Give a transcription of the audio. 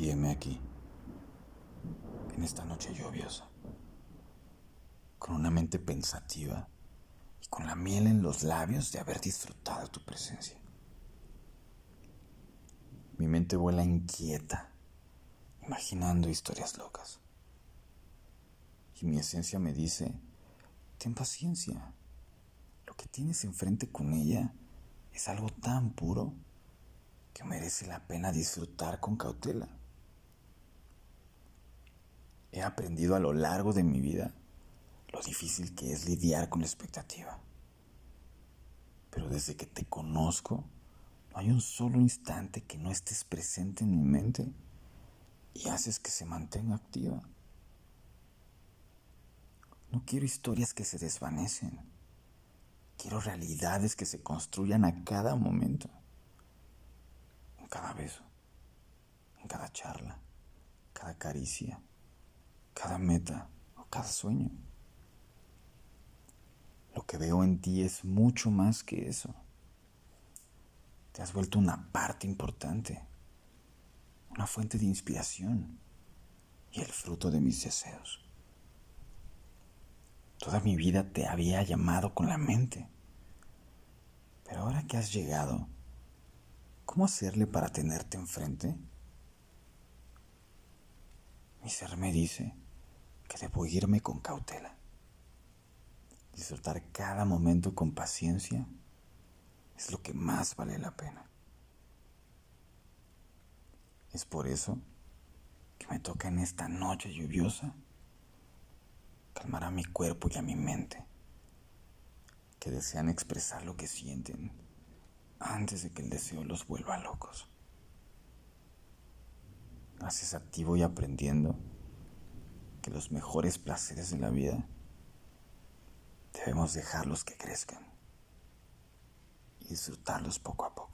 Y aquí, en esta noche lluviosa, con una mente pensativa y con la miel en los labios de haber disfrutado tu presencia. Mi mente vuela inquieta, imaginando historias locas. Y mi esencia me dice, ten paciencia, lo que tienes enfrente con ella es algo tan puro que merece la pena disfrutar con cautela. He aprendido a lo largo de mi vida lo difícil que es lidiar con la expectativa. Pero desde que te conozco, no hay un solo instante que no estés presente en mi mente y haces que se mantenga activa. No quiero historias que se desvanecen. Quiero realidades que se construyan a cada momento, en cada beso, en cada charla, cada caricia, cada meta o cada sueño. Lo que veo en ti es mucho más que eso. Te has vuelto una parte importante, una fuente de inspiración y el fruto de mis deseos. Toda mi vida te había llamado con la mente. Pero ahora que has llegado, ¿cómo hacerle para tenerte enfrente? Mi ser me dice que debo irme con cautela, disfrutar cada momento con paciencia es lo que más vale la pena. Es por eso que me toca en esta noche lluviosa calmar a mi cuerpo y a mi mente, que desean expresar lo que sienten antes de que el deseo los vuelva locos. Gracias a ti voy aprendiendo que los mejores placeres de la vida debemos dejarlos que crezcan y disfrutarlos poco a poco.